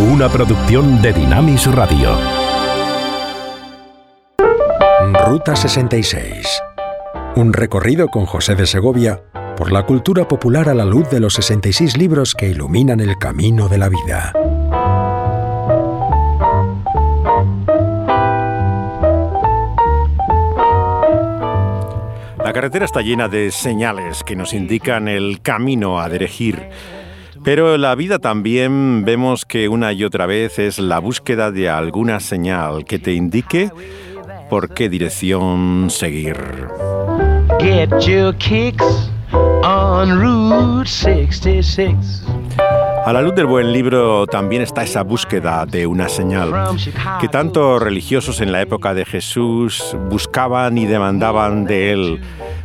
una producción de Dinamis Radio. Ruta 66. Un recorrido con José de Segovia por la cultura popular a la luz de los 66 libros que iluminan el camino de la vida. La carretera está llena de señales que nos indican el camino a dirigir. Pero en la vida también vemos que una y otra vez es la búsqueda de alguna señal que te indique por qué dirección seguir. Get your kicks on Route 66. A la luz del buen libro también está esa búsqueda de una señal que tanto religiosos en la época de Jesús buscaban y demandaban de él,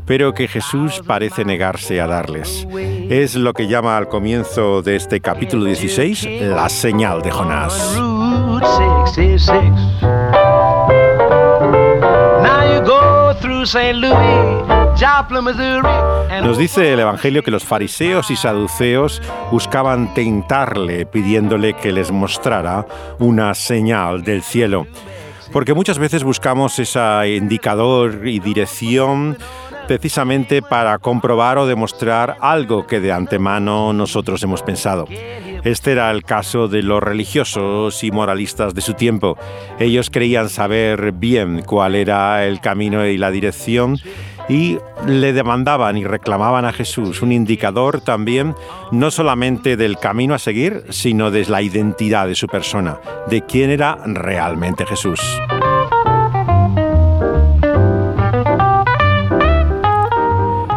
pero que Jesús parece negarse a darles. Es lo que llama al comienzo de este capítulo 16 la señal de Jonás. Nos dice el Evangelio que los fariseos y saduceos buscaban tentarle pidiéndole que les mostrara una señal del cielo. Porque muchas veces buscamos ese indicador y dirección precisamente para comprobar o demostrar algo que de antemano nosotros hemos pensado. Este era el caso de los religiosos y moralistas de su tiempo. Ellos creían saber bien cuál era el camino y la dirección y le demandaban y reclamaban a Jesús un indicador también no solamente del camino a seguir, sino de la identidad de su persona, de quién era realmente Jesús.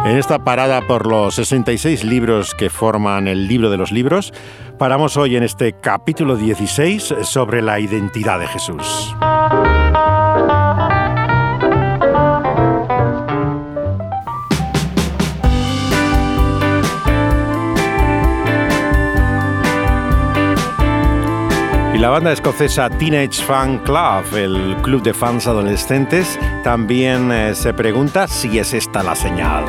En esta parada por los 66 libros que forman el libro de los libros, paramos hoy en este capítulo 16 sobre la identidad de Jesús. La banda escocesa Teenage Fan Club, el club de fans adolescentes, también eh, se pregunta si es esta la señal.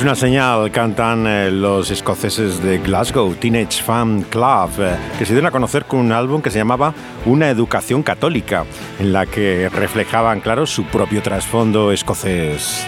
Es una señal, cantan eh, los escoceses de Glasgow, Teenage Fan Club, eh, que se dieron a conocer con un álbum que se llamaba Una educación católica, en la que reflejaban, claro, su propio trasfondo escocés.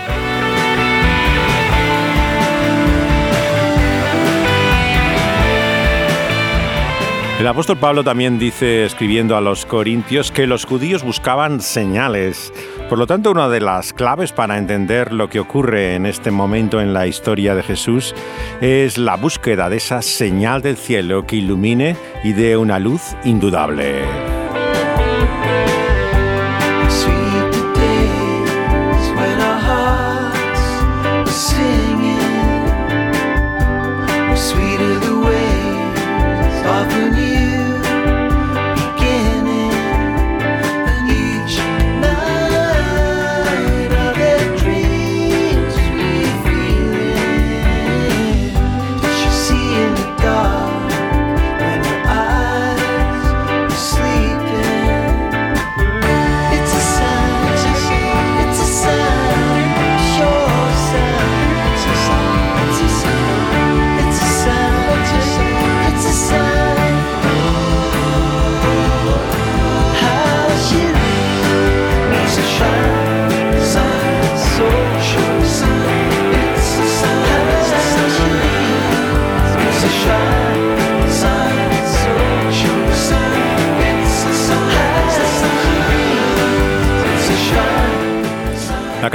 El apóstol Pablo también dice, escribiendo a los corintios, que los judíos buscaban señales. Por lo tanto, una de las claves para entender lo que ocurre en este momento en la historia de Jesús es la búsqueda de esa señal del cielo que ilumine y dé una luz indudable.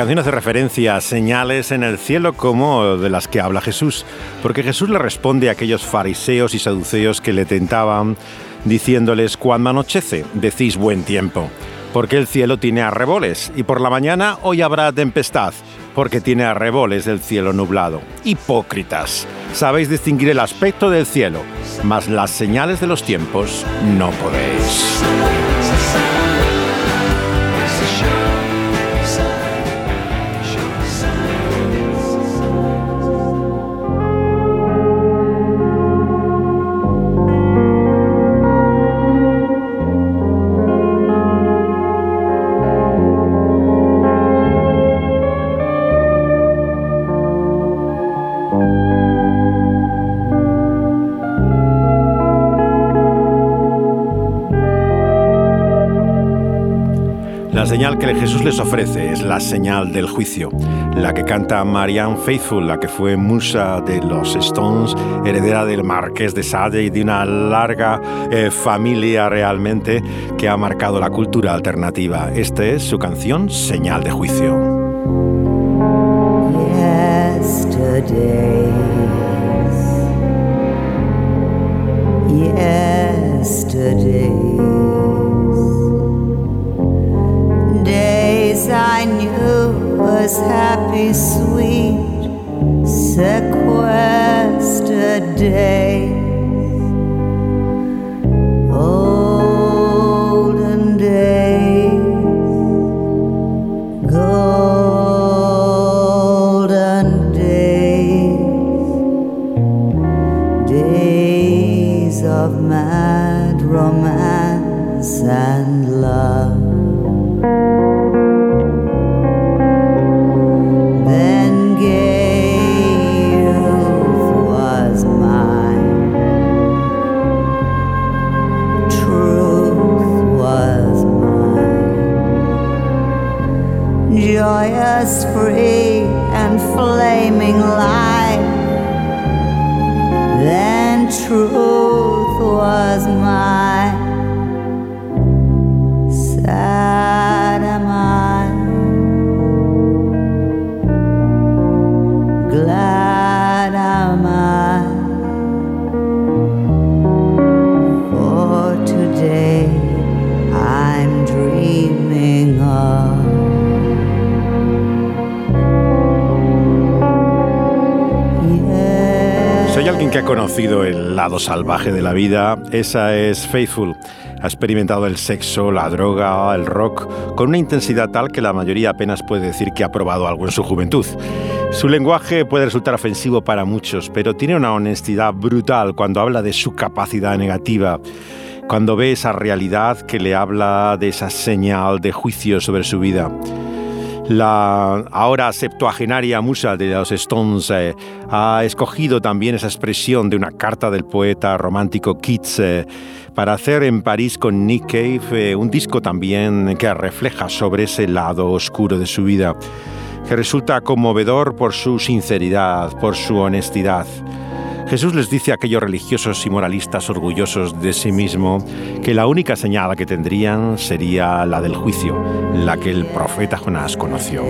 Canción hace referencia a señales en el cielo como de las que habla Jesús, porque Jesús le responde a aquellos fariseos y saduceos que le tentaban diciéndoles, cuando anochece, decís buen tiempo, porque el cielo tiene arreboles, y por la mañana hoy habrá tempestad, porque tiene arreboles del cielo nublado. Hipócritas, sabéis distinguir el aspecto del cielo, mas las señales de los tiempos no podéis. Señal del juicio, la que canta Marianne Faithfull, la que fue musa de los Stones, heredera del Marqués de Sade y de una larga eh, familia realmente que ha marcado la cultura alternativa. Esta es su canción Señal de juicio. sweet sequestered day. Lado salvaje de la vida, esa es Faithful. Ha experimentado el sexo, la droga, el rock, con una intensidad tal que la mayoría apenas puede decir que ha probado algo en su juventud. Su lenguaje puede resultar ofensivo para muchos, pero tiene una honestidad brutal cuando habla de su capacidad negativa cuando ve esa realidad que le habla de esa señal de juicio sobre su vida. La ahora septuagenaria musa de los Stones eh, ha escogido también esa expresión de una carta del poeta romántico Keats eh, para hacer en París con Nick Cave eh, un disco también que refleja sobre ese lado oscuro de su vida, que resulta conmovedor por su sinceridad, por su honestidad. Jesús les dice a aquellos religiosos y moralistas orgullosos de sí mismo que la única señal que tendrían sería la del juicio, la que el profeta Jonás conoció.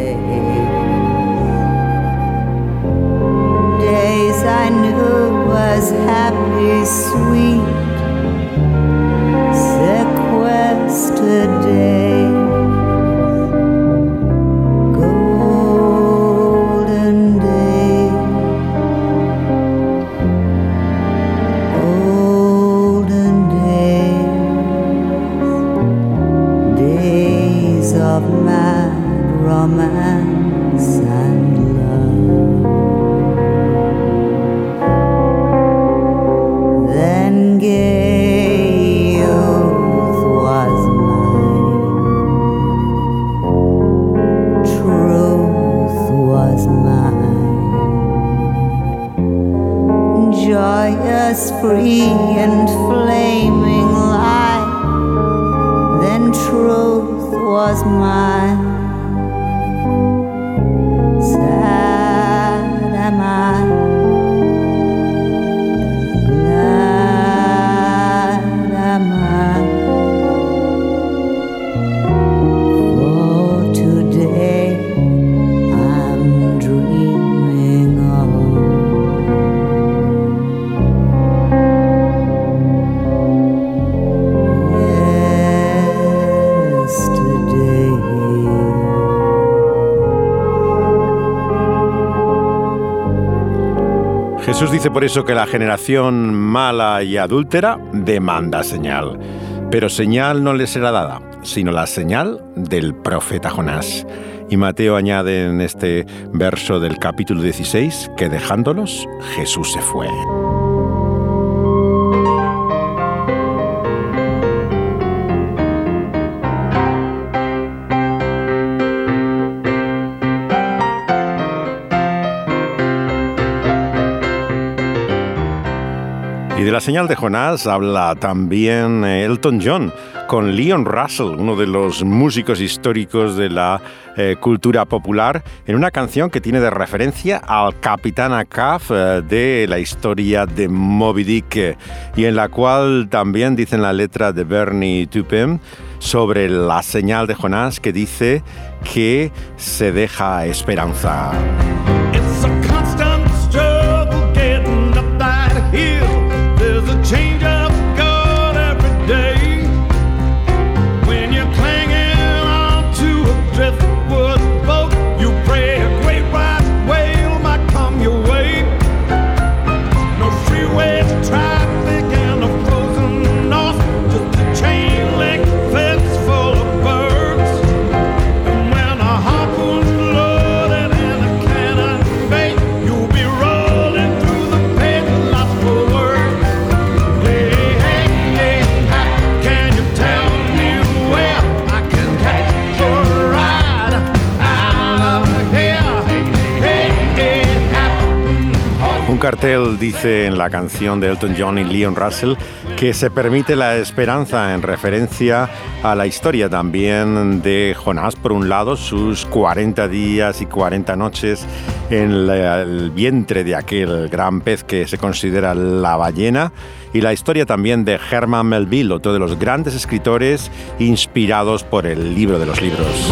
Dice por eso que la generación mala y adúltera demanda señal. Pero señal no le será dada, sino la señal del profeta Jonás. Y Mateo añade en este verso del capítulo 16 que dejándolos, Jesús se fue. De la señal de Jonás habla también eh, Elton John con Leon Russell, uno de los músicos históricos de la eh, cultura popular, en una canción que tiene de referencia al Capitán Acaf eh, de la historia de Moby Dick y en la cual también dicen la letra de Bernie Tupem sobre la señal de Jonás que dice que se deja esperanza. Cartel dice en la canción de Elton John y Leon Russell que se permite la esperanza en referencia a la historia también de Jonás, por un lado, sus 40 días y 40 noches en el vientre de aquel gran pez que se considera la ballena, y la historia también de Herman Melville, otro de los grandes escritores inspirados por el libro de los libros.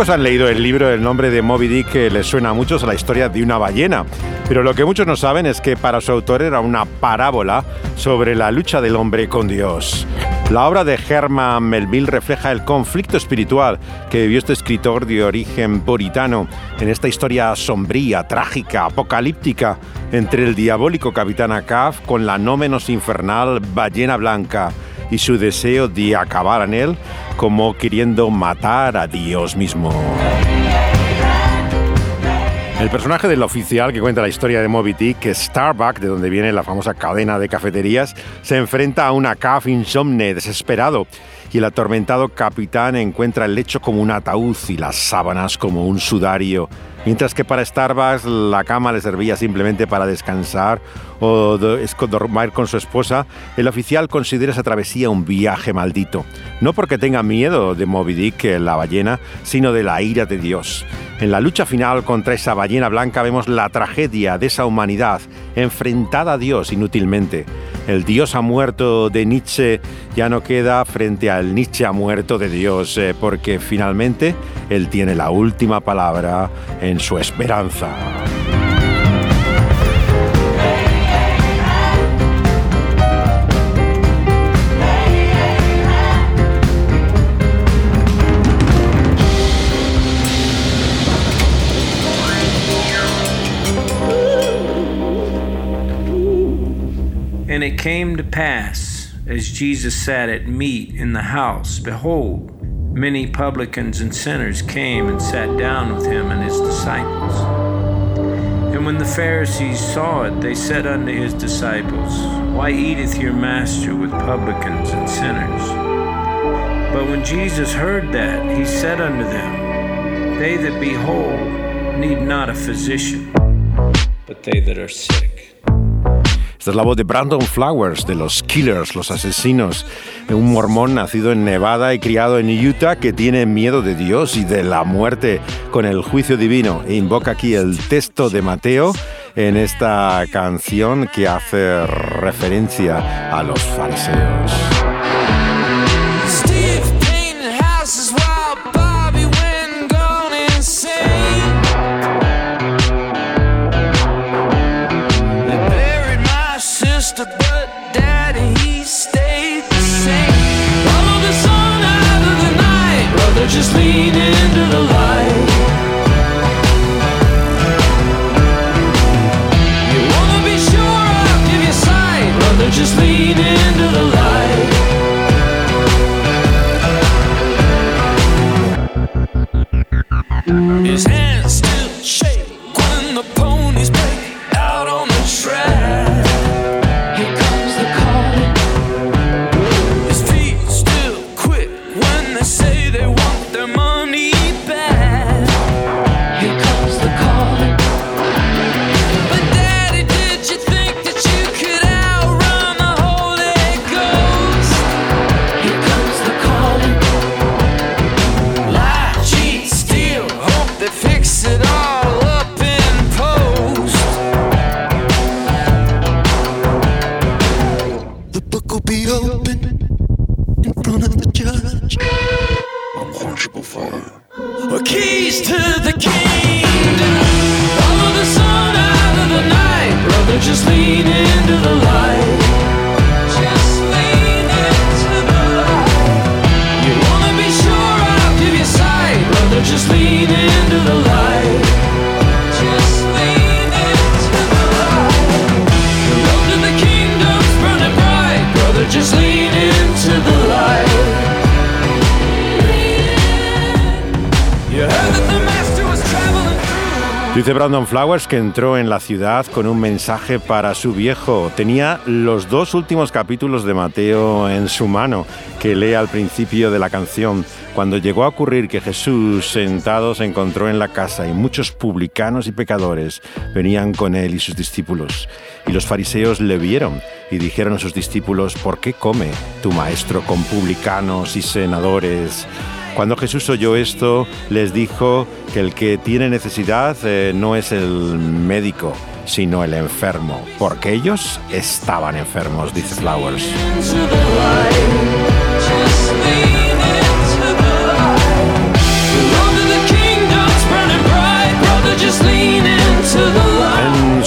Pocos han leído el libro, el nombre de Moby Dick que les suena a muchos a la historia de una ballena. Pero lo que muchos no saben es que para su autor era una parábola sobre la lucha del hombre con Dios. La obra de Herman Melville refleja el conflicto espiritual que vivió este escritor de origen puritano en esta historia sombría, trágica, apocalíptica entre el diabólico capitán Acaf con la no menos infernal ballena blanca y su deseo de acabar en él como queriendo matar a Dios mismo. El personaje del oficial que cuenta la historia de Moby Dick, Starbuck, de donde viene la famosa cadena de cafeterías, se enfrenta a una CAF insomne, desesperado, y el atormentado capitán encuentra el lecho como un ataúd y las sábanas como un sudario Mientras que para Starbucks la cama le servía simplemente para descansar o dormir con su esposa, el oficial considera esa travesía un viaje maldito. No porque tenga miedo de Moby Dick, la ballena, sino de la ira de Dios. En la lucha final contra esa ballena blanca vemos la tragedia de esa humanidad enfrentada a Dios inútilmente. El Dios ha muerto de Nietzsche ya no queda frente al Nietzsche ha muerto de Dios, eh, porque finalmente Él tiene la última palabra en su esperanza. Came to pass, as Jesus sat at meat in the house, behold, many publicans and sinners came and sat down with him and his disciples. And when the Pharisees saw it, they said unto his disciples, Why eateth your master with publicans and sinners? But when Jesus heard that, he said unto them, They that be whole need not a physician, but they that are sick. Esta es la voz de Brandon Flowers, de los Killers, los asesinos, un mormón nacido en Nevada y criado en Utah que tiene miedo de Dios y de la muerte con el juicio divino. E invoca aquí el texto de Mateo en esta canción que hace referencia a los fariseos. Ponies Dice Brandon Flowers que entró en la ciudad con un mensaje para su viejo. Tenía los dos últimos capítulos de Mateo en su mano, que lee al principio de la canción. Cuando llegó a ocurrir que Jesús sentado se encontró en la casa y muchos publicanos y pecadores venían con él y sus discípulos. Y los fariseos le vieron y dijeron a sus discípulos, ¿por qué come tu maestro con publicanos y senadores? Cuando Jesús oyó esto, les dijo que el que tiene necesidad eh, no es el médico, sino el enfermo, porque ellos estaban enfermos, dice Flowers.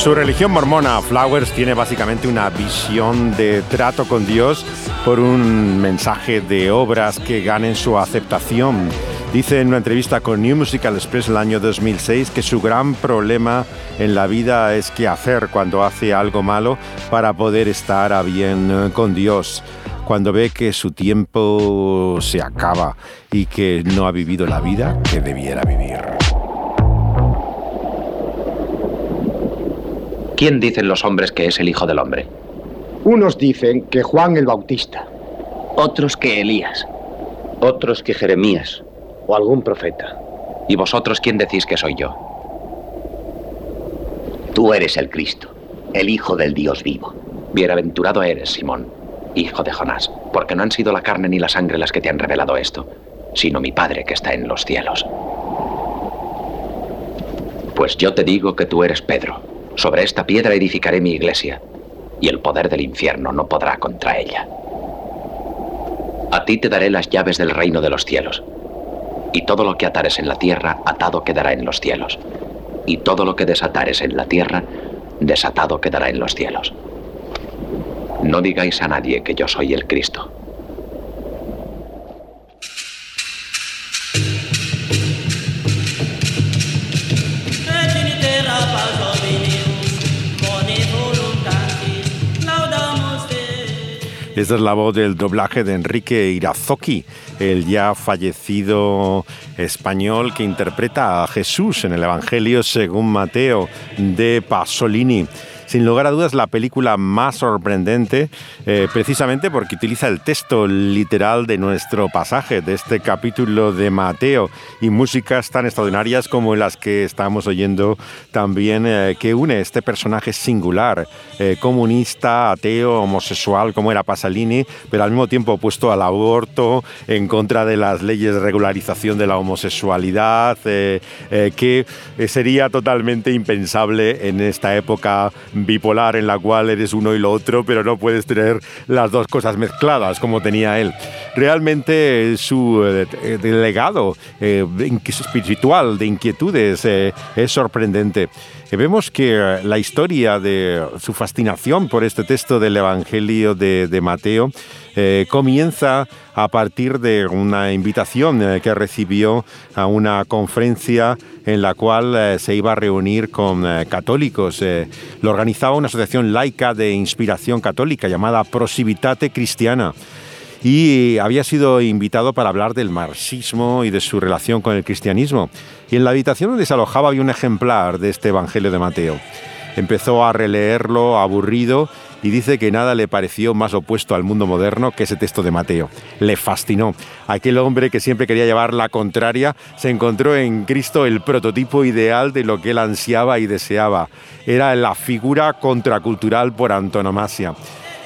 Su religión mormona, Flowers tiene básicamente una visión de trato con Dios por un mensaje de obras que ganen su aceptación. Dice en una entrevista con New Musical Express el año 2006 que su gran problema en la vida es qué hacer cuando hace algo malo para poder estar a bien con Dios cuando ve que su tiempo se acaba y que no ha vivido la vida que debiera vivir. ¿Quién dicen los hombres que es el Hijo del Hombre? Unos dicen que Juan el Bautista. Otros que Elías. Otros que Jeremías. O algún profeta. ¿Y vosotros quién decís que soy yo? Tú eres el Cristo, el Hijo del Dios vivo. Bienaventurado eres, Simón, hijo de Jonás, porque no han sido la carne ni la sangre las que te han revelado esto, sino mi Padre que está en los cielos. Pues yo te digo que tú eres Pedro. Sobre esta piedra edificaré mi iglesia, y el poder del infierno no podrá contra ella. A ti te daré las llaves del reino de los cielos, y todo lo que atares en la tierra, atado quedará en los cielos, y todo lo que desatares en la tierra, desatado quedará en los cielos. No digáis a nadie que yo soy el Cristo. Esta es la voz del doblaje de Enrique Irazoki, el ya fallecido español que interpreta a Jesús en el Evangelio según Mateo de Pasolini sin lugar a dudas la película más sorprendente, eh, precisamente porque utiliza el texto literal de nuestro pasaje, de este capítulo de Mateo, y músicas tan extraordinarias como las que estamos oyendo también, eh, que une este personaje singular, eh, comunista, ateo, homosexual, como era Pasolini, pero al mismo tiempo opuesto al aborto, en contra de las leyes de regularización de la homosexualidad, que sería totalmente impensable en esta época bipolar en la cual eres uno y lo otro, pero no puedes tener las dos cosas mezcladas como tenía él. Realmente su eh, legado eh, espiritual de inquietudes eh, es sorprendente. Vemos que la historia de su fascinación por este texto del Evangelio de, de Mateo eh, comienza a partir de una invitación eh, que recibió a una conferencia en la cual eh, se iba a reunir con católicos. lo organizaba una asociación laica de inspiración católica llamada Prosivitate Cristiana y había sido invitado para hablar del marxismo y de su relación con el cristianismo. Y en la habitación donde se alojaba había un ejemplar de este Evangelio de Mateo. Empezó a releerlo aburrido y dice que nada le pareció más opuesto al mundo moderno que ese texto de Mateo. Le fascinó. Aquel hombre que siempre quería llevar la contraria se encontró en Cristo el prototipo ideal de lo que él ansiaba y deseaba. Era la figura contracultural por antonomasia.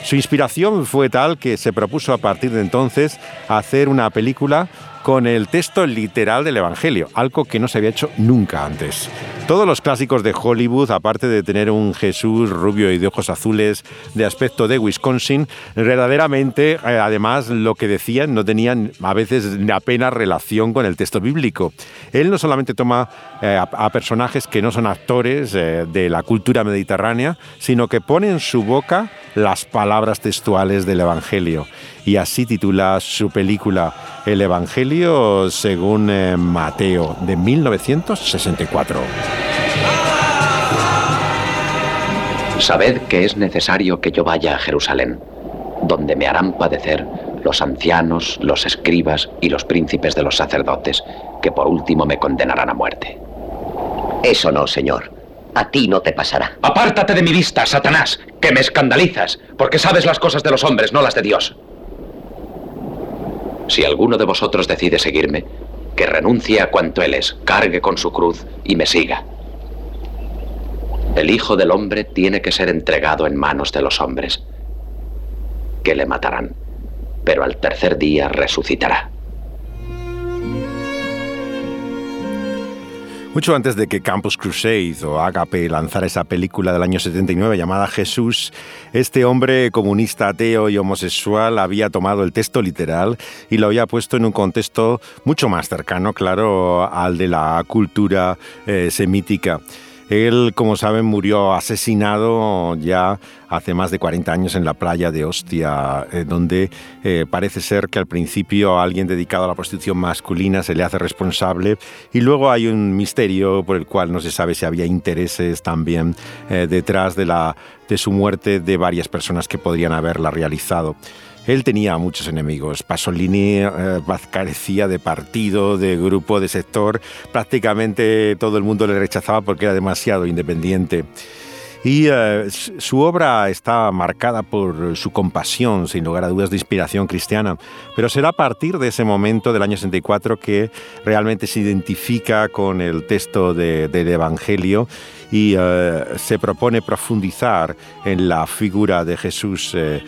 Su inspiración fue tal que se propuso a partir de entonces hacer una película con el texto literal del Evangelio, algo que no se había hecho nunca antes. Todos los clásicos de Hollywood, aparte de tener un Jesús rubio y de ojos azules de aspecto de Wisconsin, verdaderamente, eh, además, lo que decían no tenían a veces apenas relación con el texto bíblico. Él no solamente toma eh, a, personajes que no son actores eh, de la cultura mediterránea, sino que pone en su boca las palabras textuales del Evangelio. Y así titula su película El Evangelio según eh, Mateo, de 1964. Sabed que es necesario que yo vaya a Jerusalén, donde me harán padecer los ancianos, los escribas y los príncipes de los sacerdotes, que por último me condenarán a muerte. Eso no, Señor. A ti no te pasará. Apártate de mi vista, Satanás, que me escandalizas, porque sabes las cosas de los hombres, no las de Dios. Si alguno de vosotros decide seguirme, que renuncie a cuanto él es, cargue con su cruz y me siga. El Hijo del Hombre tiene que ser entregado en manos de los hombres, que le matarán, pero al tercer día resucitará. Mucho antes de que Campus Crusade o Agape lanzara esa película del año 79 llamada Jesús, este hombre comunista, ateo y homosexual había tomado el texto literal y lo había puesto en un contexto mucho más cercano, claro, al de la cultura eh, semítica. Él, como saben, murió asesinado ya hace más de 40 años en la playa de Ostia, eh, donde eh, parece ser que al principio alguien dedicado a la prostitución masculina se le hace responsable y luego hay un misterio por el cual no se sabe si había intereses también eh, detrás de, la, de su muerte de varias personas que podrían haberla realizado. Él tenía muchos enemigos. Pasolini eh, carecía de partido, de grupo, de sector. Prácticamente todo el mundo le rechazaba porque era demasiado independiente. Y eh, su obra está marcada por su compasión, sin lugar a dudas, de inspiración cristiana. Pero será a partir de ese momento del año 64 que realmente se identifica con el texto del Evangelio y eh, se propone profundizar en la figura de Jesús. Eh,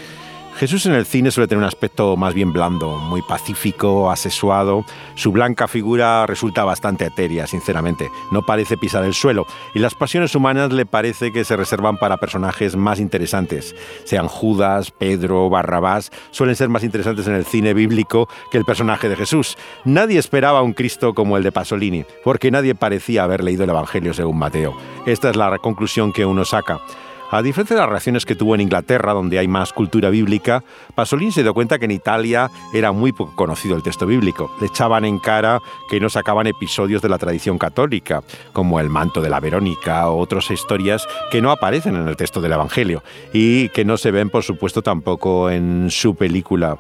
Jesús en el cine suele tener un aspecto más bien blando, muy pacífico, asesuado. Su blanca figura resulta bastante etérea, sinceramente. No parece pisar el suelo. Y las pasiones humanas le parece que se reservan para personajes más interesantes. Sean Judas, Pedro, Barrabás, suelen ser más interesantes en el cine bíblico que el personaje de Jesús. Nadie esperaba un Cristo como el de Pasolini, porque nadie parecía haber leído el Evangelio según Mateo. Esta es la conclusión que uno saca. A diferencia de las reacciones que tuvo en Inglaterra, donde hay más cultura bíblica, Pasolini se dio cuenta que en Italia era muy poco conocido el texto bíblico. Le echaban en cara que no sacaban episodios de la tradición católica, como el manto de la Verónica o otras historias que no aparecen en el texto del Evangelio y que no se ven, por supuesto, tampoco en su película.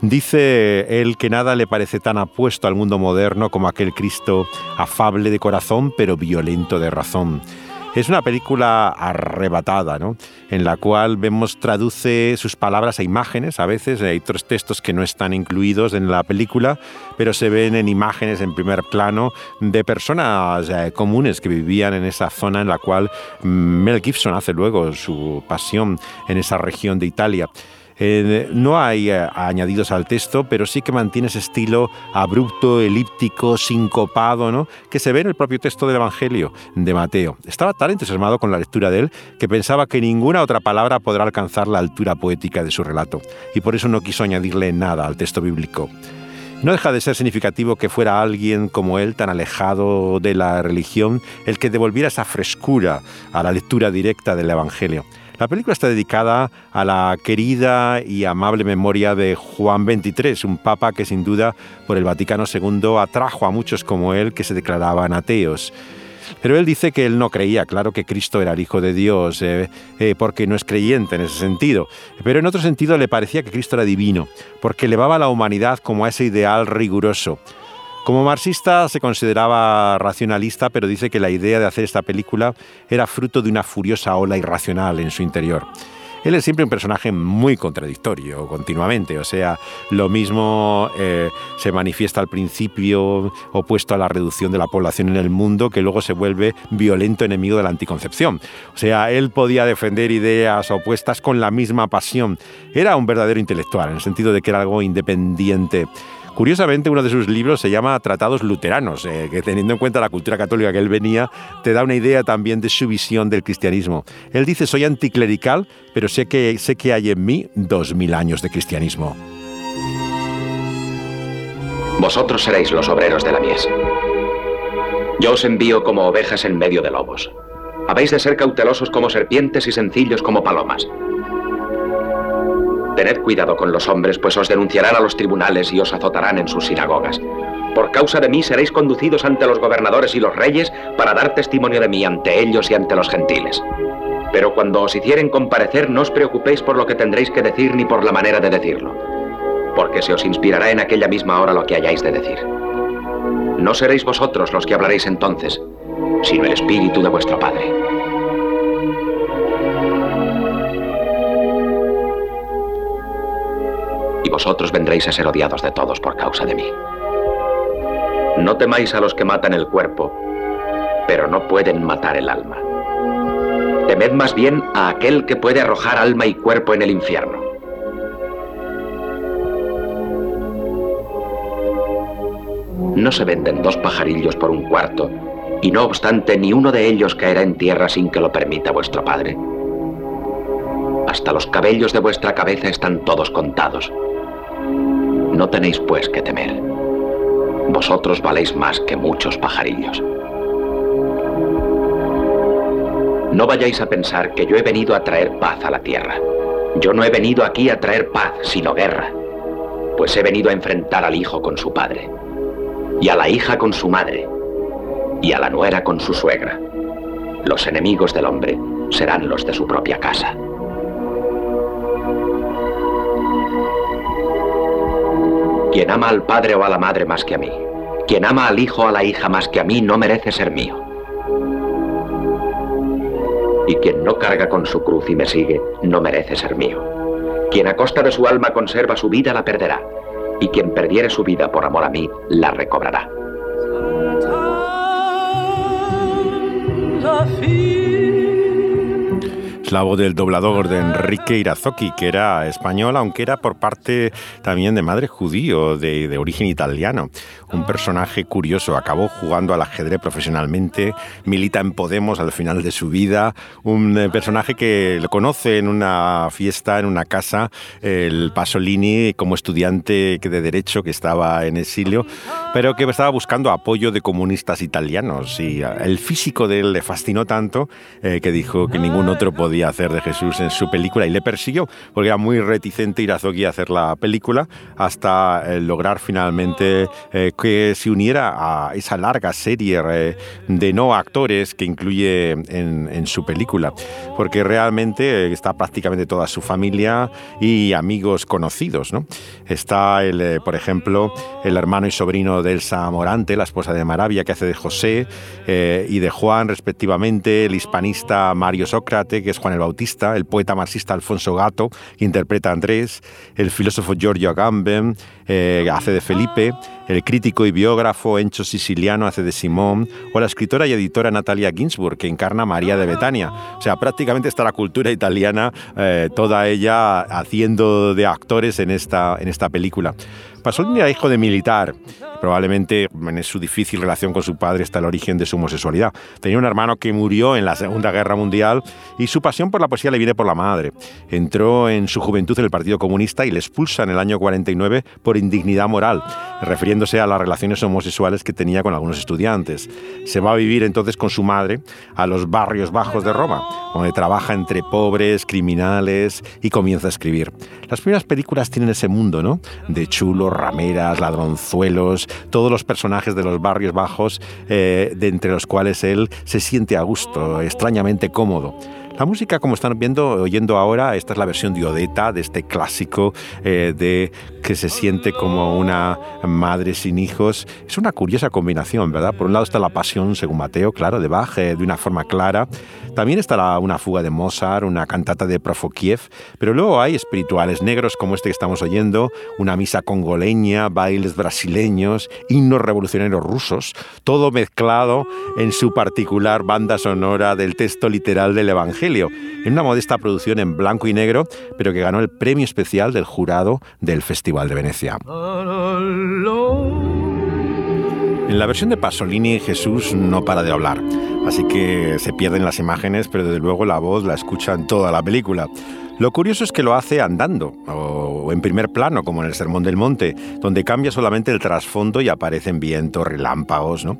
Dice él que nada le parece tan apuesto al mundo moderno como aquel Cristo afable de corazón pero violento de razón. Es una película arrebatada, ¿no? En la cual vemos, traduce sus palabras a imágenes, a veces hay otros textos que no están incluidos en la película, pero se ven en imágenes en primer plano de personas eh, comunes que vivían en esa zona en la cual mm, Mel Gibson hace luego su pasión en esa región de Italia. Eh, no hay eh, añadidos al texto, pero sí que mantiene ese estilo abrupto, elíptico, sincopado, ¿no? que se ve en el propio texto del Evangelio de Mateo. Estaba tan entusiasmado con la lectura de él que pensaba que ninguna otra palabra podrá alcanzar la altura poética de su relato, y por eso no quiso añadirle nada al texto bíblico. No deja de ser significativo que fuera alguien como él, tan alejado de la religión, el que devolviera esa frescura a la lectura directa del Evangelio. La película está dedicada a la querida y amable memoria de Juan XXIII, un papa que sin duda por el Vaticano II atrajo a muchos como él que se declaraban ateos. Pero él dice que él no creía, claro que Cristo era el Hijo de Dios, eh, eh, porque no es creyente en ese sentido. Pero en otro sentido le parecía que Cristo era divino, porque elevaba a la humanidad como a ese ideal riguroso. Como marxista se consideraba racionalista, pero dice que la idea de hacer esta película era fruto de una furiosa ola irracional en su interior. Él es siempre un personaje muy contradictorio, continuamente. O sea, lo mismo eh, se manifiesta al principio opuesto a la reducción de la población en el mundo, que luego se vuelve violento enemigo de la anticoncepción. O sea, él podía defender ideas opuestas con la misma pasión. Era un verdadero intelectual, en el sentido de que era algo independiente. Curiosamente, uno de sus libros se llama Tratados Luteranos, eh, que teniendo en cuenta la cultura católica que él venía, te da una idea también de su visión del cristianismo. Él dice, soy anticlerical, pero sé que, sé que hay en mí dos mil años de cristianismo. Vosotros seréis los obreros de la mies. Yo os envío como ovejas en medio de lobos. Habéis de ser cautelosos como serpientes y sencillos como palomas. Tened cuidado con los hombres, pues os denunciarán a los tribunales y os azotarán en sus sinagogas. Por causa de mí seréis conducidos ante los gobernadores y los reyes para dar testimonio de mí ante ellos y ante los gentiles. Pero cuando os hicieren comparecer, no os preocupéis por lo que tendréis que decir ni por la manera de decirlo, porque se os inspirará en aquella misma hora lo que hayáis de decir. No seréis vosotros los que hablaréis entonces, sino el Espíritu de vuestro Padre. Vosotros vendréis a ser odiados de todos por causa de mí. No temáis a los que matan el cuerpo, pero no pueden matar el alma. Temed más bien a aquel que puede arrojar alma y cuerpo en el infierno. No se venden dos pajarillos por un cuarto, y no obstante ni uno de ellos caerá en tierra sin que lo permita vuestro Padre. Hasta los cabellos de vuestra cabeza están todos contados. No tenéis pues que temer. Vosotros valéis más que muchos pajarillos. No vayáis a pensar que yo he venido a traer paz a la tierra. Yo no he venido aquí a traer paz, sino guerra. Pues he venido a enfrentar al hijo con su padre, y a la hija con su madre, y a la nuera con su suegra. Los enemigos del hombre serán los de su propia casa. Quien ama al padre o a la madre más que a mí, quien ama al hijo o a la hija más que a mí, no merece ser mío. Y quien no carga con su cruz y me sigue, no merece ser mío. Quien a costa de su alma conserva su vida, la perderá. Y quien perdiere su vida por amor a mí, la recobrará. La voz del doblador de Enrique Irazoki, que era español, aunque era por parte también de madre judío, de, de, origen italiano. Un personaje curioso, acabó jugando al ajedrez profesionalmente, milita en Podemos al final de su vida, un eh, personaje que lo conoce en una fiesta, en una casa, el Pasolini como estudiante de Derecho que estaba en exilio, pero que estaba buscando apoyo de comunistas italianos y el físico de él le fascinó tanto eh, que dijo que ningún otro podía hacer de Jesús en su película y le persiguió porque era muy reticente Irazoki a hacer la película hasta eh, lograr finalmente eh, que se uniera a esa larga serie eh, de no actores que incluye en, en, su película porque realmente está prácticamente toda su familia y amigos conocidos ¿no? está el, por ejemplo el hermano y sobrino de Elsa Morante la esposa de Maravilla que hace de José y de Juan respectivamente el hispanista Mario Sócrates que es Juan el Bautista, el poeta marxista Alfonso Gato, que interpreta a Andrés, el filósofo Giorgio Agamben, eh, hace de Felipe, el crítico y biógrafo Encho Siciliano hace de Simón, o la escritora y editora Natalia Ginsburg, que encarna a María de Betania. O sea, prácticamente está la cultura italiana, eh, toda ella haciendo de actores en esta, en esta película. Pasolini era hijo de militar. Probablemente en su difícil relación con su padre está el origen de su homosexualidad. Tenía un hermano que murió en la Segunda Guerra Mundial y su pasión por la poesía le viene por la madre. Entró en su juventud en el Partido Comunista y le expulsa en el año 49 por indignidad moral, refiriéndose a las relaciones homosexuales que tenía con algunos estudiantes. Se va a vivir entonces con su madre a los barrios bajos de Roma, donde trabaja entre pobres, criminales y comienza a escribir. Las primeras películas tienen ese mundo, ¿no? De chulos, rameras, ladronzuelos, todos los personajes de los barrios bajos, eh, de entre los cuales él se siente a gusto, extrañamente cómodo. La música, como están viendo, oyendo ahora, esta es la versión de Odetta, de este clásico eh, de que se siente como una madre sin hijos. Es una curiosa combinación, ¿verdad? Por un lado está la pasión, según Mateo, claro, de Bach, eh, de una forma clara. También está la, una fuga de Mozart, una cantata de Prokofiev, pero luego hay espirituales negros como este que estamos oyendo, una misa congoleña, bailes brasileños, himnos revolucionarios rusos, todo mezclado en su particular banda sonora del texto literal del Evangelio en una modesta producción en blanco y negro, pero que ganó el premio especial del jurado del Festival de Venecia. En la versión de Pasolini, Jesús no para de hablar, así que se pierden las imágenes, pero desde luego la voz la escucha en toda la película. Lo curioso es que lo hace andando, o en primer plano, como en el Sermón del Monte, donde cambia solamente el trasfondo y aparecen vientos, relámpagos. ¿no?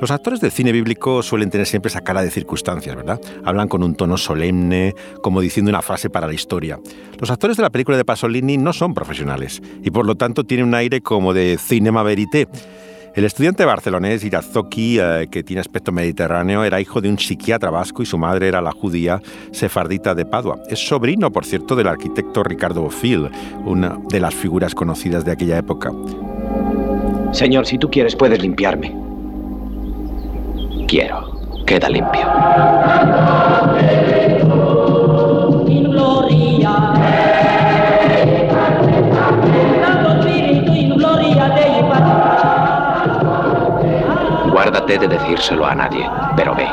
Los actores del cine bíblico suelen tener siempre esa cara de circunstancias, ¿verdad? Hablan con un tono solemne, como diciendo una frase para la historia. Los actores de la película de Pasolini no son profesionales y por lo tanto tienen un aire como de cinema verité. El estudiante barcelonés Irazoki, eh, que tiene aspecto mediterráneo, era hijo de un psiquiatra vasco y su madre era la judía sefardita de Padua. Es sobrino, por cierto, del arquitecto Ricardo Bofill, una de las figuras conocidas de aquella época. Señor, si tú quieres, puedes limpiarme. Quiero. Queda limpio. Guárdate de decírselo a nadie, pero ve,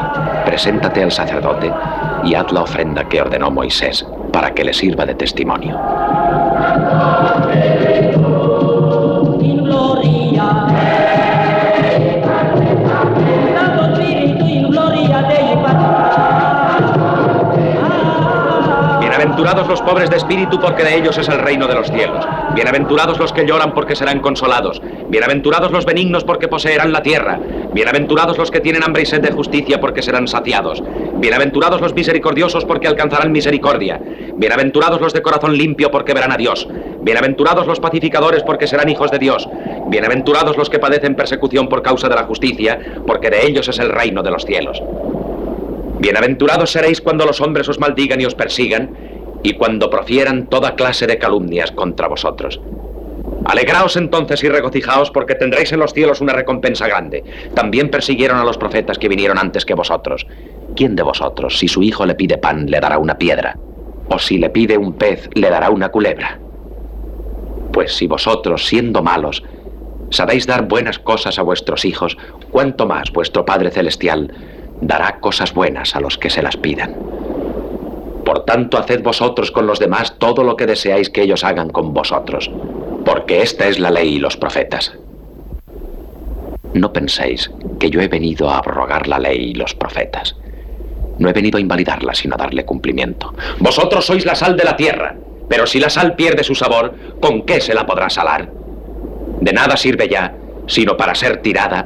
preséntate al sacerdote y haz la ofrenda que ordenó Moisés para que le sirva de testimonio. Bienaventurados los pobres de espíritu, porque de ellos es el reino de los cielos. Bienaventurados los que lloran, porque serán consolados. Bienaventurados los benignos, porque poseerán la tierra. Bienaventurados los que tienen hambre y sed de justicia, porque serán saciados. Bienaventurados los misericordiosos, porque alcanzarán misericordia. Bienaventurados los de corazón limpio, porque verán a Dios. Bienaventurados los pacificadores, porque serán hijos de Dios. Bienaventurados los que padecen persecución por causa de la justicia, porque de ellos es el reino de los cielos. Bienaventurados seréis cuando los hombres os maldigan y os persigan, y cuando profieran toda clase de calumnias contra vosotros. Alegraos entonces y regocijaos porque tendréis en los cielos una recompensa grande. También persiguieron a los profetas que vinieron antes que vosotros. ¿quién de vosotros, si su hijo le pide pan, le dará una piedra? ¿O si le pide un pez, le dará una culebra? Pues si vosotros, siendo malos, sabéis dar buenas cosas a vuestros hijos, cuánto más vuestro Padre Celestial dará cosas buenas a los que se las pidan. Por tanto, haced vosotros con los demás todo lo que deseáis que ellos hagan con vosotros, porque esta es la ley y los profetas. No penséis que yo he venido a abrogar la ley y los profetas. No he venido a invalidarla, sino a darle cumplimiento. Vosotros sois la sal de la tierra, pero si la sal pierde su sabor, ¿con qué se la podrá salar? De nada sirve ya, sino para ser tirada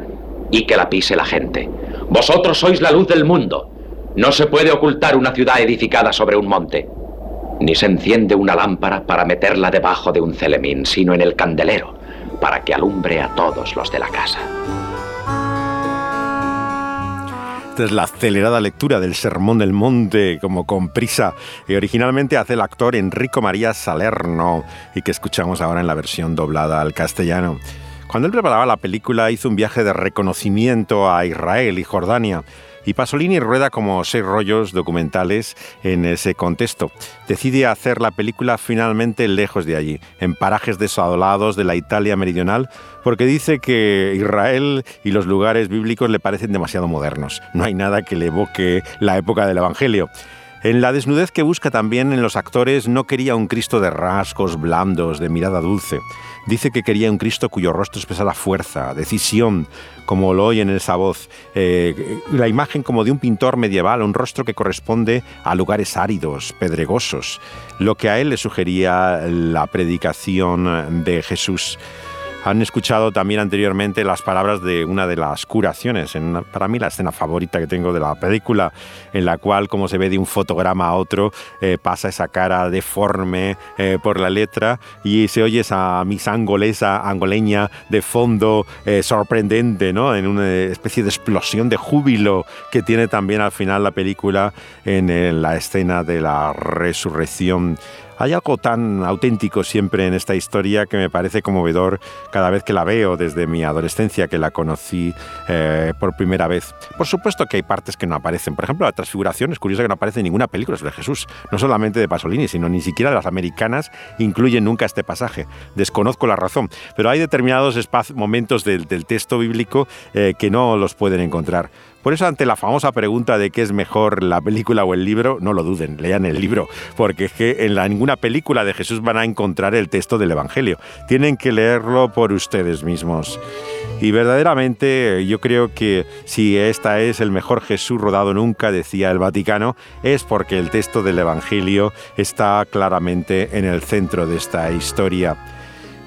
y que la pise la gente. Vosotros sois la luz del mundo. No se puede ocultar una ciudad edificada sobre un monte. Ni se enciende una lámpara para meterla debajo de un celemín, sino en el candelero, para que alumbre a todos los de la casa. Esta es la acelerada lectura del Sermón del Monte, como con prisa, y originalmente hace el actor Enrico María Salerno, y que escuchamos ahora en la versión doblada al castellano. Cuando él preparaba la película hizo un viaje de reconocimiento a Israel y Jordania, y Pasolini rueda como seis rollos documentales en ese contexto. Decide hacer la película finalmente lejos de allí, en parajes desolados de la Italia meridional, porque dice que Israel y los lugares bíblicos le parecen demasiado modernos. No hay nada que le evoque la época del Evangelio. En la desnudez que busca también en los actores no quería un Cristo de rasgos blandos, de mirada dulce. Dice que quería un Cristo cuyo rostro expresara fuerza, decisión, como lo oye en esa voz. Eh, la imagen como de un pintor medieval, un rostro que corresponde a lugares áridos, pedregosos, lo que a él le sugería la predicación de Jesús. Han escuchado también anteriormente las palabras de una de las curaciones, en, para mí la escena favorita que tengo de la película, en la cual, como se ve de un fotograma a otro, eh, pasa esa cara deforme eh, por la letra y se oye esa misa angolesa, angoleña de fondo eh, sorprendente, ¿no? En una especie de explosión de júbilo que tiene también al final la película en la escena de la resurrección hay algo tan auténtico siempre en esta historia que me parece conmovedor cada vez que la veo desde mi adolescencia, que la conocí eh, por primera vez. Por supuesto que hay partes que no aparecen. Por ejemplo, la transfiguración es curioso que no aparece en ninguna película sobre Jesús, no solamente de Pasolini, sino ni siquiera las americanas incluyen nunca este pasaje. Desconozco la razón, pero hay determinados momentos del, texto bíblico eh, que no los pueden encontrar. Por eso, ante la famosa pregunta de qué es mejor la película o el libro, no lo duden, lean el libro, porque es que en ninguna película de Jesús van a encontrar el texto del Evangelio. Tienen que leerlo por ustedes mismos. Y verdaderamente yo creo que si esta es el mejor Jesús rodado nunca, decía el Vaticano, es porque el texto del Evangelio está claramente en el centro de esta historia.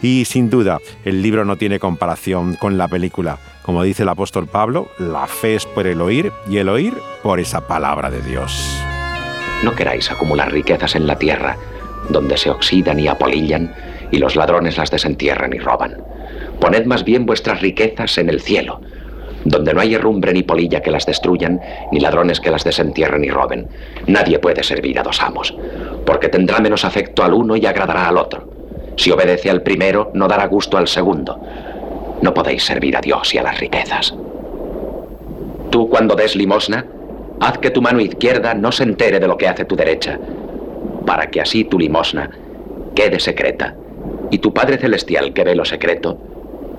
Y sin duda, el libro no tiene comparación con la película. Como dice el apóstol Pablo, la fe es por el oír y el oír por esa palabra de Dios. No queráis acumular riquezas en la tierra, donde se oxidan y apolillan y los ladrones las desentierran y roban. Poned más bien vuestras riquezas en el cielo, donde no hay herrumbre ni polilla que las destruyan, ni ladrones que las desentierren y roben. Nadie puede servir a dos amos, porque tendrá menos afecto al uno y agradará al otro. Si obedece al primero, no dará gusto al segundo. No podéis servir a Dios y a las riquezas. Tú cuando des limosna, haz que tu mano izquierda no se entere de lo que hace tu derecha, para que así tu limosna quede secreta, y tu Padre Celestial que ve lo secreto,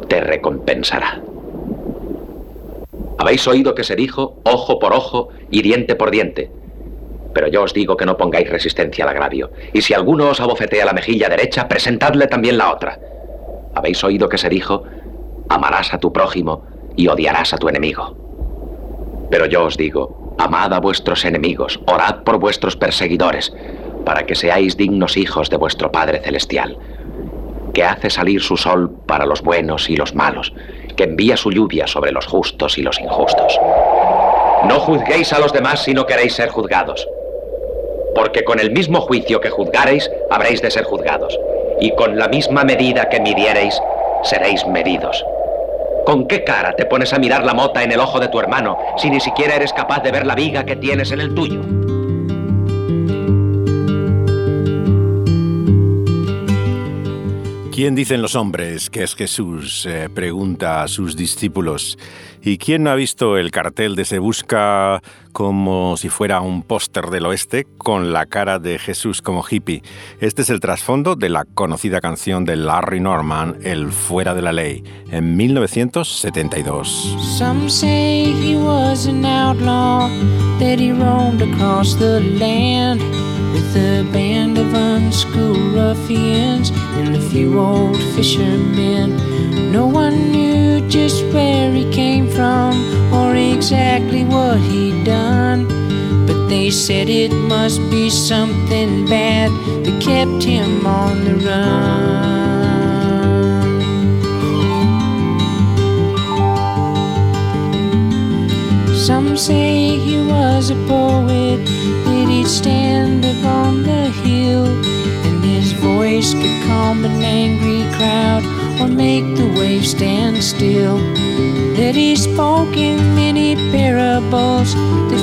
te recompensará. Habéis oído que se dijo ojo por ojo y diente por diente. Pero yo os digo que no pongáis resistencia al agravio. Y si alguno os abofetea la mejilla derecha, presentadle también la otra. Habéis oído que se dijo, amarás a tu prójimo y odiarás a tu enemigo. Pero yo os digo, amad a vuestros enemigos, orad por vuestros perseguidores, para que seáis dignos hijos de vuestro Padre Celestial, que hace salir su sol para los buenos y los malos, que envía su lluvia sobre los justos y los injustos. No juzguéis a los demás si no queréis ser juzgados porque con el mismo juicio que juzgareis, habréis de ser juzgados, y con la misma medida que midiereis, seréis medidos. ¿Con qué cara te pones a mirar la mota en el ojo de tu hermano si ni siquiera eres capaz de ver la viga que tienes en el tuyo? ¿Quién dicen los hombres que es Jesús? Eh, pregunta a sus discípulos. ¿Y quién no ha visto el cartel de Se Busca como si fuera un póster del oeste con la cara de Jesús como hippie? Este es el trasfondo de la conocida canción de Larry Norman, El Fuera de la Ley, en 1972. Some say he was an outlaw, that he roamed across the land. with a band of and a few old fishermen. Knew just where he They said it must be something bad that kept him on the run. Some say he was a poet, that he'd stand up on the hill, and his voice could calm an angry crowd or make the waves stand still. That he spoke in many parables that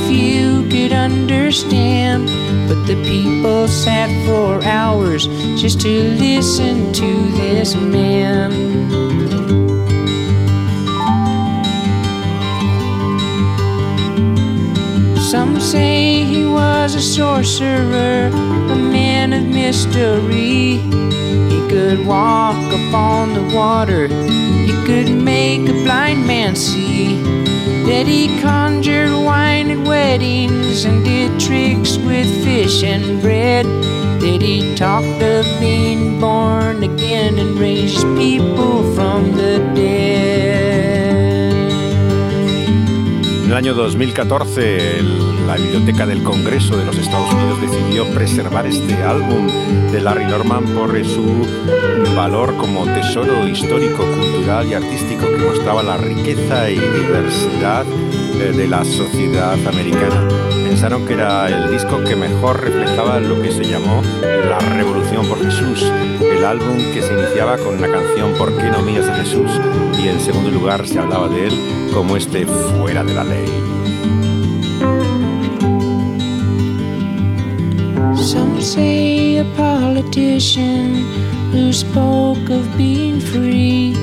understand, but the people sat for hours just to listen to this man. Some say he was a sorcerer, a man of mystery. He could walk upon the water, he could make a blind man see. He conjured wine at weddings and did tricks with fish and bread. He talked of being born again and raised people from the dead. Año 2014, la Biblioteca del Congreso de los Estados Unidos decidió preservar este álbum de Larry Norman por su valor como tesoro histórico, cultural y artístico que mostraba la riqueza y diversidad de la sociedad americana. Pensaron que era el disco que mejor reflejaba lo que se llamó la Revolución por Jesús, el álbum que se iniciaba con la canción ¿Por qué no miras a Jesús? y en segundo lugar se hablaba de él como este fuera de la ley. Some say a politician who spoke of being free.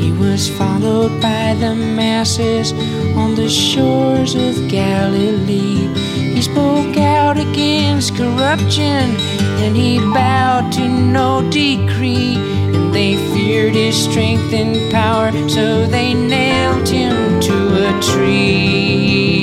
He was followed by the masses on the shores of Galilee. He spoke out against corruption and he bowed to no decree. And they feared his strength and power, so they nailed him to a tree.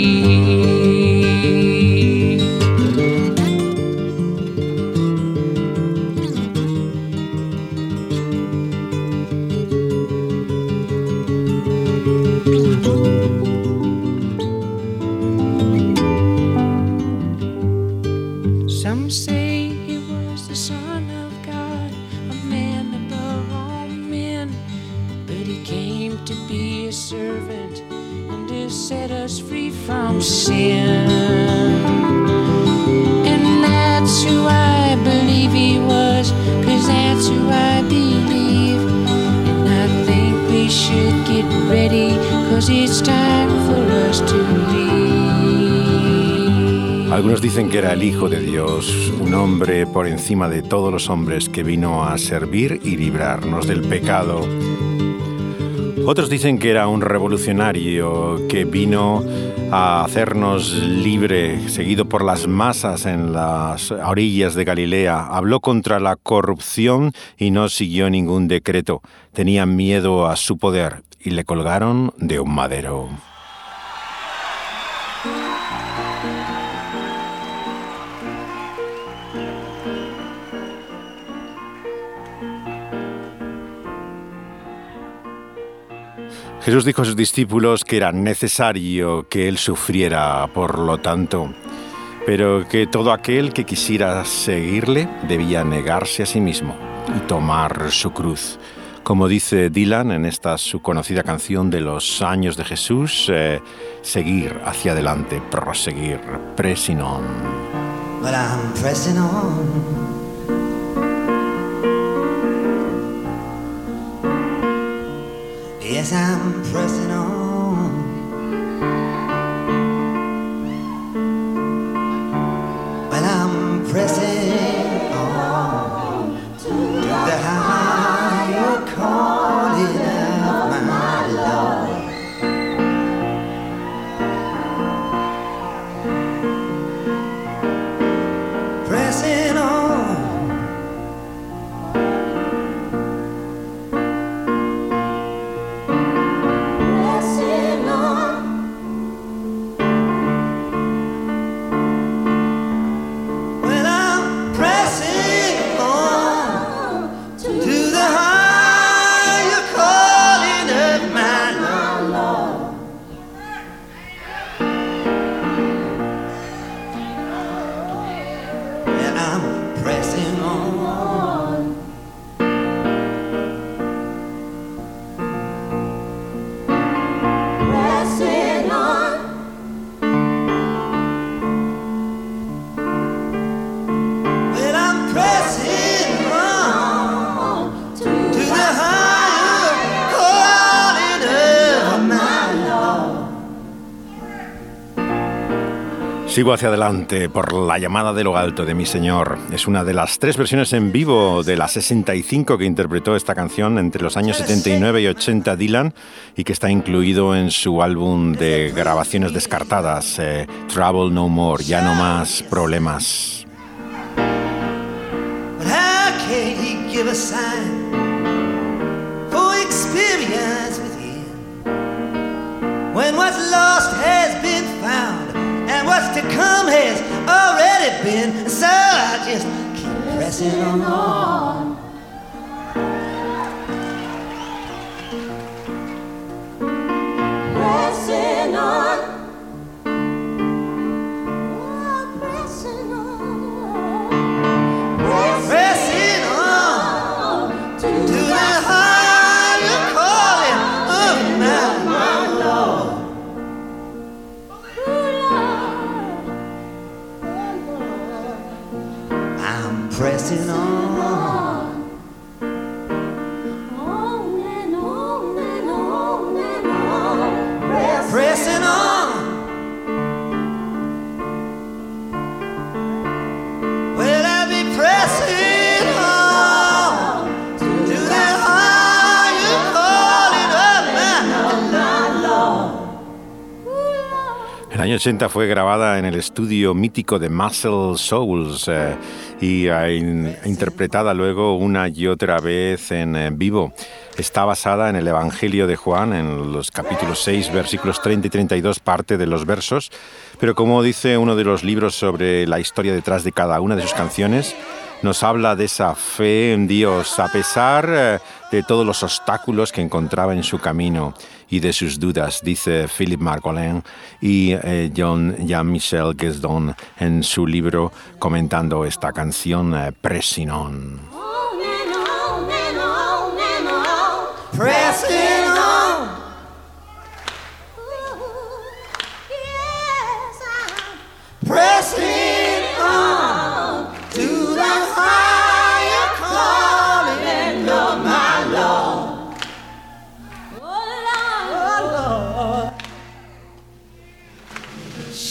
Algunos dicen que era el Hijo de Dios, un hombre por encima de todos los hombres que vino a servir y librarnos del pecado. Otros dicen que era un revolucionario que vino a hacernos libre, seguido por las masas en las orillas de Galilea. Habló contra la corrupción y no siguió ningún decreto. Tenían miedo a su poder y le colgaron de un madero. Jesús dijo a sus discípulos que era necesario que Él sufriera, por lo tanto, pero que todo aquel que quisiera seguirle debía negarse a sí mismo y tomar su cruz. Como dice Dylan en esta su conocida canción de los años de Jesús, eh, seguir hacia adelante, proseguir, pressing on. Yes, I'm pressing on. Sigo hacia adelante por la llamada de lo alto de mi señor. Es una de las tres versiones en vivo de la 65 que interpretó esta canción entre los años 79 y 80 Dylan y que está incluido en su álbum de grabaciones descartadas, eh, Trouble No More, ya no más problemas. When what's lost what's to come has already been. So I just keep pressing on. Pressing on. I'm pressing on. My El año 80 fue grabada en el estudio mítico de Muscle Souls eh, y eh, in- interpretada luego una y otra vez en eh, vivo. Está basada en el Evangelio de Juan, en los capítulos 6, versículos 30 y 32, parte de los versos, pero como dice uno de los libros sobre la historia detrás de cada una de sus canciones, nos habla de esa fe en Dios a pesar de todos los obstáculos que encontraba en su camino y de sus dudas, dice Philip Margolin y eh, John Jean-Michel Guesdon en su libro comentando esta canción eh, On.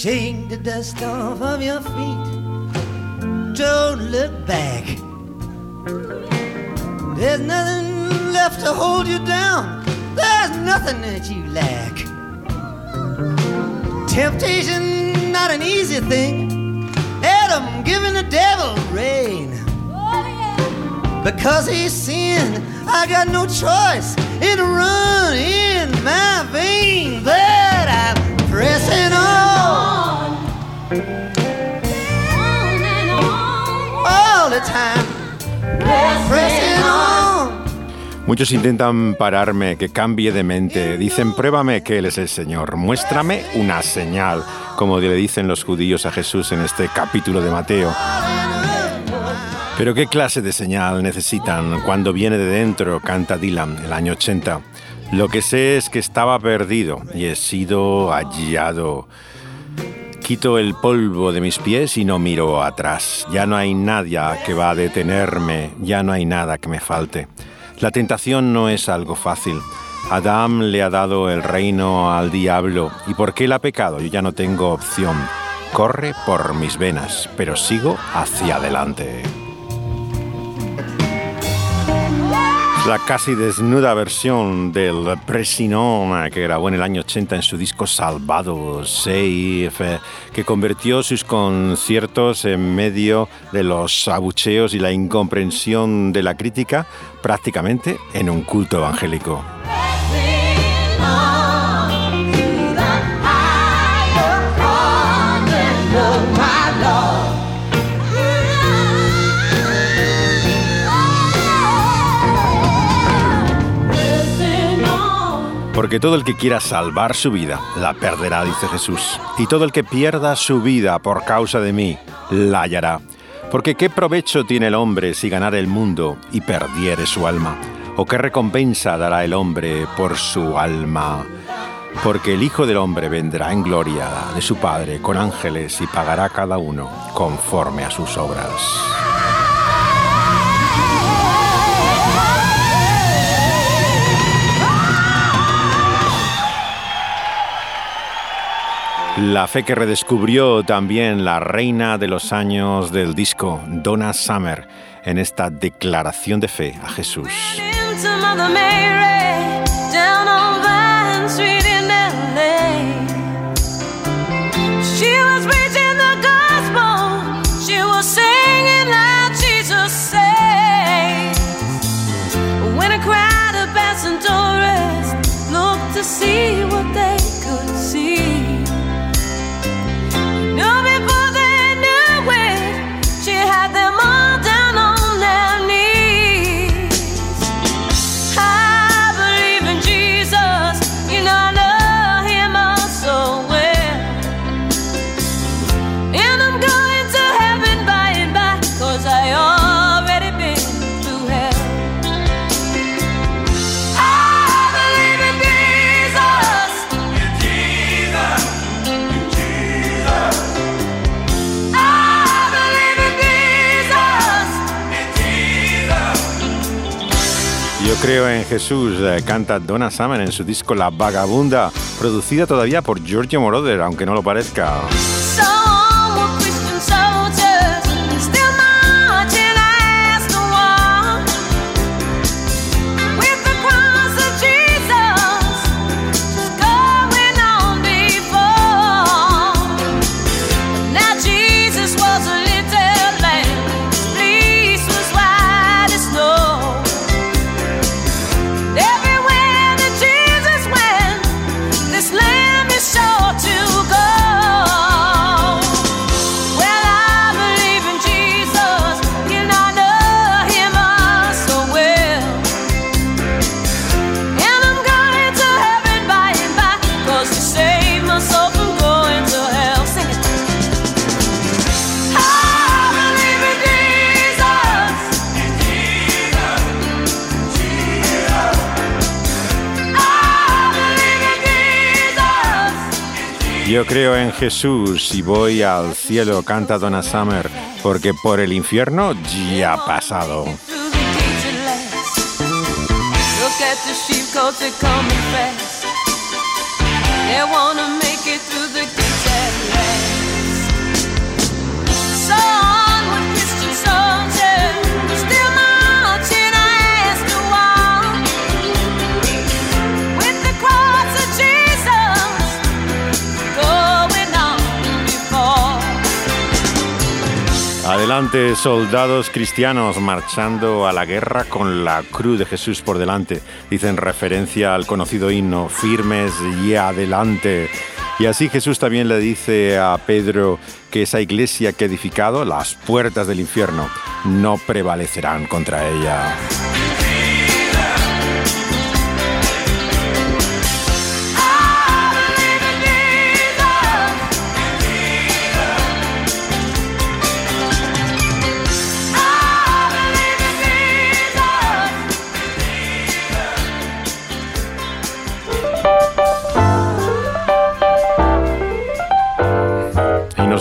Shake the dust off of your feet. Don't look back. There's nothing left to hold you down. There's nothing that you lack. Temptation, not an easy thing. Adam giving the devil rain. Because he's sinned, I got no choice. It run in my vein. But I'm pressing on. Muchos intentan pararme, que cambie de mente. Dicen, pruébame que Él es el Señor. Muéstrame una señal, como le dicen los judíos a Jesús en este capítulo de Mateo. Pero ¿qué clase de señal necesitan cuando viene de dentro? Canta Dylan, el año 80. Lo que sé es que estaba perdido y he sido hallado. Quito el polvo de mis pies y no miro atrás. Ya no hay nadie que va a detenerme, ya no hay nada que me falte. La tentación no es algo fácil. Adán le ha dado el reino al diablo y porque él ha pecado yo ya no tengo opción. Corre por mis venas, pero sigo hacia adelante. La casi desnuda versión del Presinon que grabó en el año 80 en su disco Salvado Safe, eh, que convirtió sus conciertos en medio de los abucheos y la incomprensión de la crítica prácticamente en un culto evangélico. Porque todo el que quiera salvar su vida, la perderá, dice Jesús. Y todo el que pierda su vida por causa de mí, la hallará. Porque ¿qué provecho tiene el hombre si ganara el mundo y perdiere su alma? ¿O qué recompensa dará el hombre por su alma? Porque el Hijo del Hombre vendrá en gloria de su Padre con ángeles y pagará cada uno conforme a sus obras. La fe que redescubrió también la reina de los años del disco, Donna Summer, en esta declaración de fe a Jesús. see what creo en Jesús, eh, canta Donna Summer en su disco La Vagabunda, producida todavía por Giorgio Moroder, aunque no lo parezca. Yo creo en Jesús y voy al cielo, canta Donna Summer, porque por el infierno ya ha pasado. Adelante, soldados cristianos marchando a la guerra con la cruz de Jesús por delante. Dicen referencia al conocido himno, firmes y adelante. Y así Jesús también le dice a Pedro que esa iglesia que ha edificado, las puertas del infierno, no prevalecerán contra ella.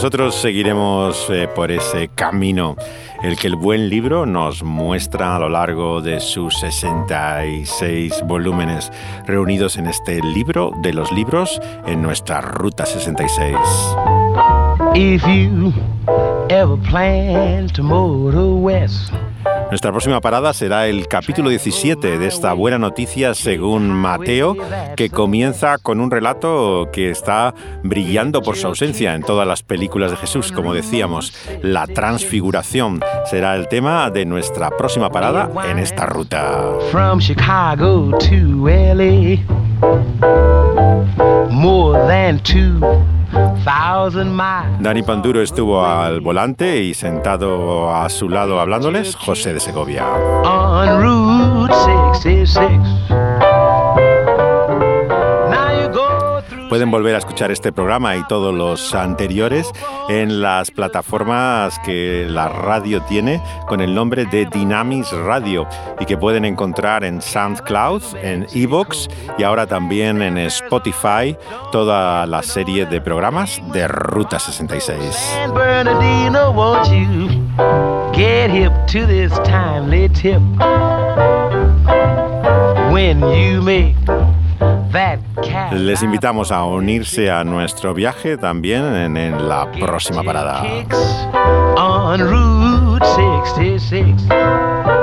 Nosotros seguiremos eh, por ese camino, el que el buen libro nos muestra a lo largo de sus 66 volúmenes reunidos en este libro de los libros en nuestra Ruta 66. If you ever plan to. Nuestra próxima parada será el capítulo 17 de esta buena noticia según Mateo, que comienza con un relato que está brillando por su ausencia en todas las películas de Jesús, como decíamos. La transfiguración será el tema de nuestra próxima parada en esta ruta. From Chicago to more than Dani Panduro estuvo al volante y sentado a su lado hablándoles, José de Segovia. Pueden volver a escuchar este programa y todos los anteriores en las plataformas que la radio tiene con el nombre de Dynamis Radio y que pueden encontrar en SoundCloud, en Evox y ahora también en Spotify toda la serie de programas de Ruta 66. Les invitamos a unirse a nuestro viaje también en, en la próxima parada. on Route 66.